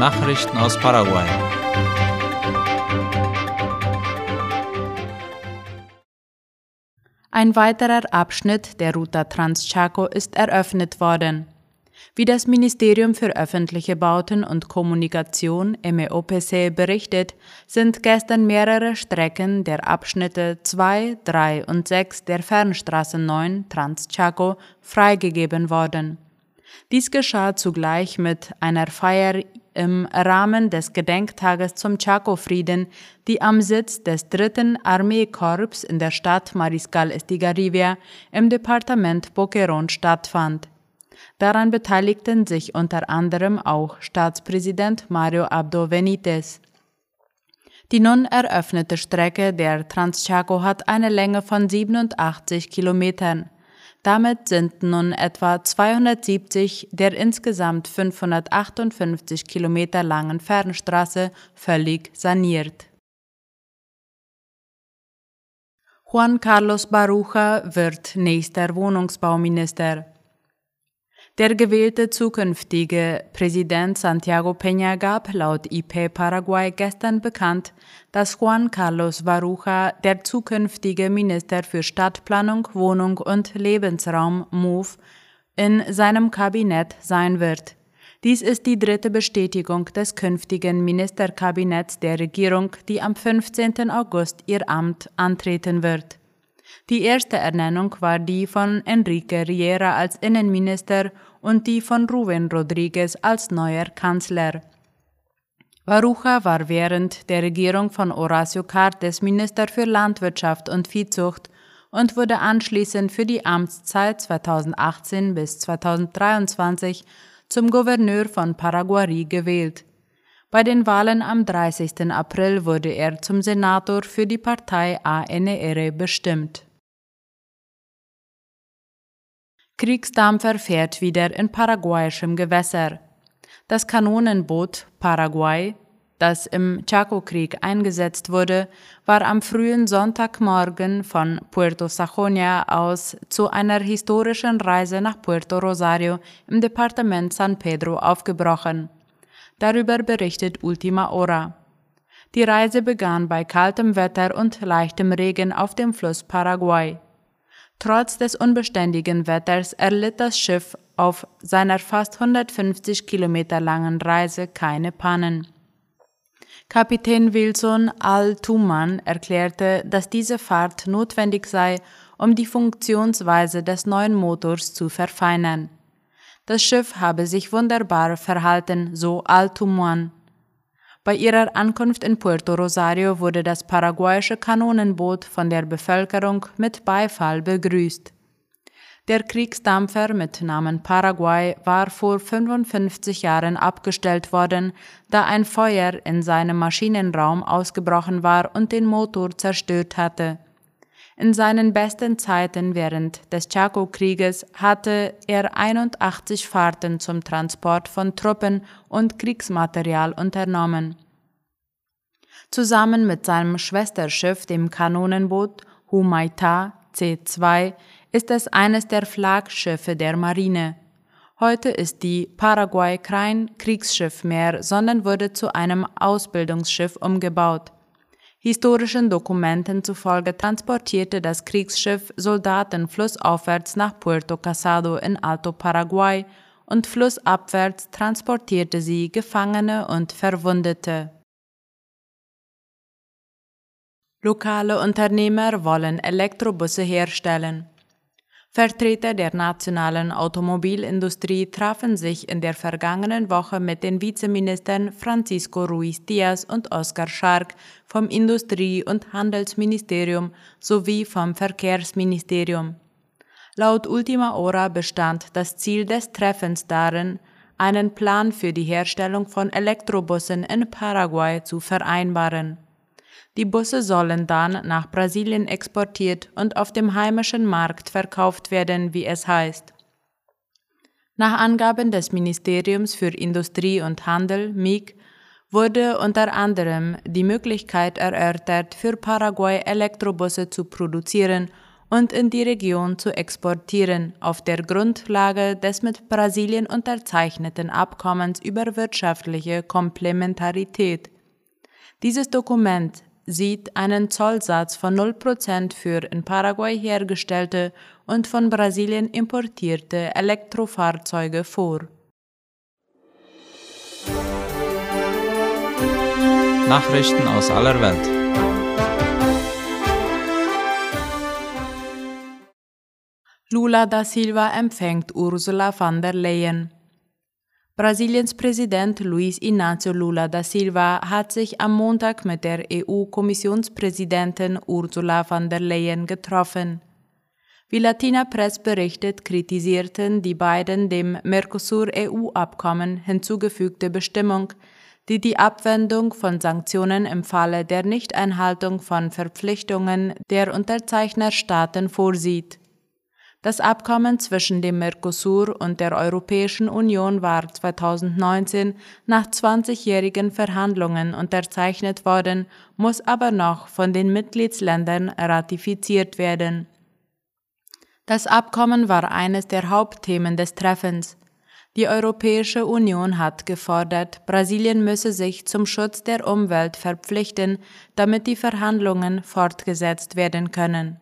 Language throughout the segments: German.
Nachrichten aus Paraguay. Ein weiterer Abschnitt der Ruta Transchaco ist eröffnet worden. Wie das Ministerium für öffentliche Bauten und Kommunikation MEOPC berichtet, sind gestern mehrere Strecken der Abschnitte 2, 3 und 6 der Fernstraße 9 Transchaco freigegeben worden. Dies geschah zugleich mit einer Feier im Rahmen des Gedenktages zum Chaco-Frieden, die am Sitz des dritten Armeekorps in der Stadt Mariscal Estigarribia im Departement Boquerón stattfand. Daran beteiligten sich unter anderem auch Staatspräsident Mario Abdo Benitez. Die nun eröffnete Strecke der Transchaco hat eine Länge von 87 Kilometern. Damit sind nun etwa 270 der insgesamt 558 Kilometer langen Fernstraße völlig saniert. Juan Carlos Baruja wird nächster Wohnungsbauminister. Der gewählte zukünftige Präsident Santiago Peña gab laut IP Paraguay gestern bekannt, dass Juan Carlos Baruja der zukünftige Minister für Stadtplanung, Wohnung und Lebensraum MOVE in seinem Kabinett sein wird. Dies ist die dritte Bestätigung des künftigen Ministerkabinetts der Regierung, die am 15. August ihr Amt antreten wird. Die erste Ernennung war die von Enrique Riera als Innenminister und die von Rubén Rodríguez als neuer Kanzler. Baruja war während der Regierung von Horacio Cartes Minister für Landwirtschaft und Viehzucht und wurde anschließend für die Amtszeit 2018 bis 2023 zum Gouverneur von Paraguay gewählt. Bei den Wahlen am 30. April wurde er zum Senator für die Partei ANR bestimmt. Kriegsdampfer fährt wieder in paraguayischem Gewässer. Das Kanonenboot Paraguay, das im Chaco-Krieg eingesetzt wurde, war am frühen Sonntagmorgen von Puerto Sajonia aus zu einer historischen Reise nach Puerto Rosario im Departement San Pedro aufgebrochen. Darüber berichtet Ultima Hora. Die Reise begann bei kaltem Wetter und leichtem Regen auf dem Fluss Paraguay. Trotz des unbeständigen Wetters erlitt das Schiff auf seiner fast 150 Kilometer langen Reise keine Pannen. Kapitän Wilson Al-Tuman erklärte, dass diese Fahrt notwendig sei, um die Funktionsweise des neuen Motors zu verfeinern. Das Schiff habe sich wunderbar verhalten, so Al-Tuman. Bei ihrer Ankunft in Puerto Rosario wurde das paraguayische Kanonenboot von der Bevölkerung mit Beifall begrüßt. Der Kriegsdampfer mit Namen Paraguay war vor 55 Jahren abgestellt worden, da ein Feuer in seinem Maschinenraum ausgebrochen war und den Motor zerstört hatte. In seinen besten Zeiten während des Chaco-Krieges hatte er 81 Fahrten zum Transport von Truppen und Kriegsmaterial unternommen. Zusammen mit seinem Schwesterschiff, dem Kanonenboot Humaita C2, ist es eines der Flaggschiffe der Marine. Heute ist die Paraguay kein Kriegsschiff mehr, sondern wurde zu einem Ausbildungsschiff umgebaut. Historischen Dokumenten zufolge transportierte das Kriegsschiff Soldaten flussaufwärts nach Puerto Casado in Alto Paraguay und flussabwärts transportierte sie Gefangene und Verwundete. Lokale Unternehmer wollen Elektrobusse herstellen. Vertreter der nationalen Automobilindustrie trafen sich in der vergangenen Woche mit den Vizeministern Francisco Ruiz Diaz und Oskar Schark vom Industrie- und Handelsministerium sowie vom Verkehrsministerium. Laut Ultima Hora bestand das Ziel des Treffens darin, einen Plan für die Herstellung von Elektrobussen in Paraguay zu vereinbaren. Die Busse sollen dann nach Brasilien exportiert und auf dem heimischen Markt verkauft werden, wie es heißt. Nach Angaben des Ministeriums für Industrie und Handel MIG wurde unter anderem die Möglichkeit erörtert, für Paraguay Elektrobusse zu produzieren und in die Region zu exportieren, auf der Grundlage des mit Brasilien unterzeichneten Abkommens über wirtschaftliche Komplementarität. Dieses Dokument sieht einen Zollsatz von 0% für in Paraguay hergestellte und von Brasilien importierte Elektrofahrzeuge vor. Nachrichten aus aller Welt. Lula da Silva empfängt Ursula von der Leyen. Brasiliens Präsident Luiz Inácio Lula da Silva hat sich am Montag mit der EU-Kommissionspräsidentin Ursula von der Leyen getroffen. Wie Latina Press berichtet, kritisierten die beiden dem Mercosur-EU-Abkommen hinzugefügte Bestimmung, die die Abwendung von Sanktionen im Falle der Nichteinhaltung von Verpflichtungen der Unterzeichnerstaaten vorsieht. Das Abkommen zwischen dem Mercosur und der Europäischen Union war 2019 nach 20-jährigen Verhandlungen unterzeichnet worden, muss aber noch von den Mitgliedsländern ratifiziert werden. Das Abkommen war eines der Hauptthemen des Treffens. Die Europäische Union hat gefordert, Brasilien müsse sich zum Schutz der Umwelt verpflichten, damit die Verhandlungen fortgesetzt werden können.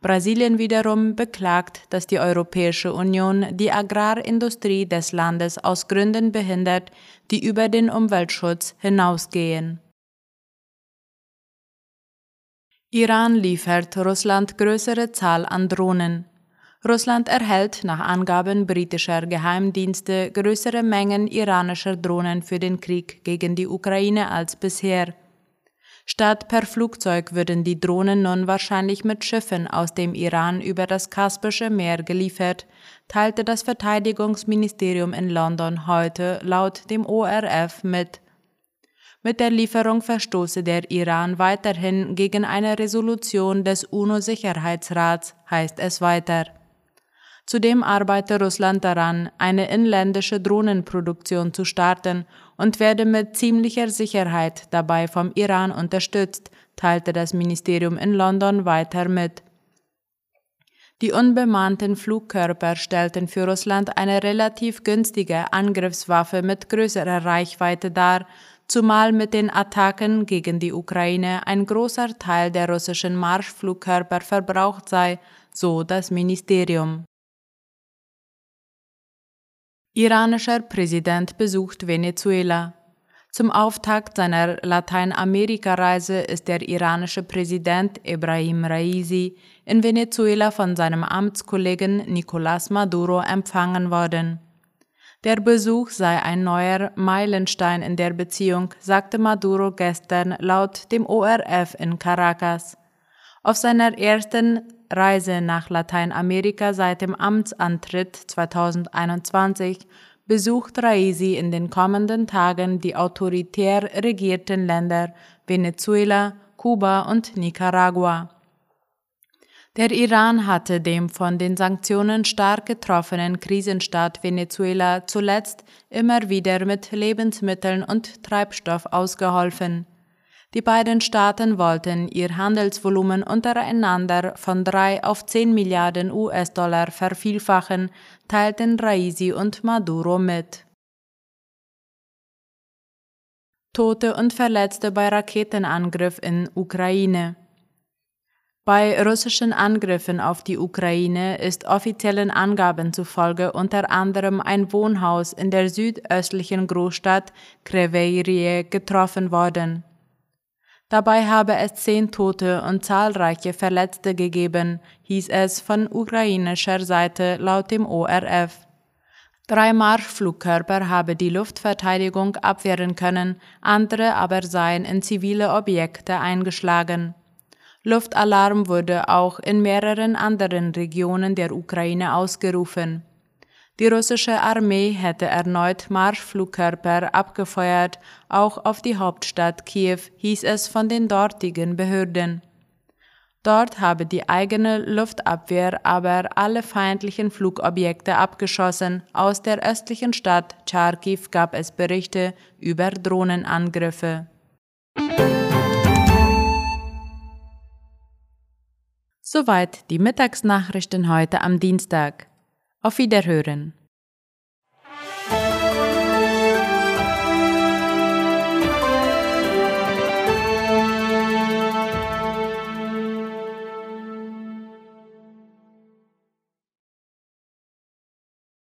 Brasilien wiederum beklagt, dass die Europäische Union die Agrarindustrie des Landes aus Gründen behindert, die über den Umweltschutz hinausgehen. Iran liefert Russland größere Zahl an Drohnen. Russland erhält nach Angaben britischer Geheimdienste größere Mengen iranischer Drohnen für den Krieg gegen die Ukraine als bisher. Statt per Flugzeug würden die Drohnen nun wahrscheinlich mit Schiffen aus dem Iran über das Kaspische Meer geliefert, teilte das Verteidigungsministerium in London heute laut dem ORF mit. Mit der Lieferung verstoße der Iran weiterhin gegen eine Resolution des UNO-Sicherheitsrats, heißt es weiter. Zudem arbeite Russland daran, eine inländische Drohnenproduktion zu starten und werde mit ziemlicher Sicherheit dabei vom Iran unterstützt, teilte das Ministerium in London weiter mit. Die unbemannten Flugkörper stellten für Russland eine relativ günstige Angriffswaffe mit größerer Reichweite dar, zumal mit den Attacken gegen die Ukraine ein großer Teil der russischen Marschflugkörper verbraucht sei, so das Ministerium. Iranischer Präsident besucht Venezuela. Zum Auftakt seiner Lateinamerika-Reise ist der iranische Präsident Ibrahim Raisi in Venezuela von seinem Amtskollegen Nicolás Maduro empfangen worden. Der Besuch sei ein neuer Meilenstein in der Beziehung, sagte Maduro gestern laut dem ORF in Caracas. Auf seiner ersten Reise nach Lateinamerika seit dem Amtsantritt 2021 besucht Raisi in den kommenden Tagen die autoritär regierten Länder Venezuela, Kuba und Nicaragua. Der Iran hatte dem von den Sanktionen stark getroffenen Krisenstaat Venezuela zuletzt immer wieder mit Lebensmitteln und Treibstoff ausgeholfen. Die beiden Staaten wollten ihr Handelsvolumen untereinander von drei auf zehn Milliarden US-Dollar vervielfachen, teilten Raisi und Maduro mit. Tote und Verletzte bei Raketenangriff in Ukraine. Bei russischen Angriffen auf die Ukraine ist offiziellen Angaben zufolge unter anderem ein Wohnhaus in der südöstlichen Großstadt Kreveirie getroffen worden. Dabei habe es zehn Tote und zahlreiche Verletzte gegeben, hieß es von ukrainischer Seite laut dem ORF. Drei Marschflugkörper habe die Luftverteidigung abwehren können, andere aber seien in zivile Objekte eingeschlagen. Luftalarm wurde auch in mehreren anderen Regionen der Ukraine ausgerufen. Die russische Armee hätte erneut Marschflugkörper abgefeuert, auch auf die Hauptstadt Kiew, hieß es von den dortigen Behörden. Dort habe die eigene Luftabwehr aber alle feindlichen Flugobjekte abgeschossen. Aus der östlichen Stadt Charkiw gab es Berichte über Drohnenangriffe. Soweit die Mittagsnachrichten heute am Dienstag. Auf Wiederhören.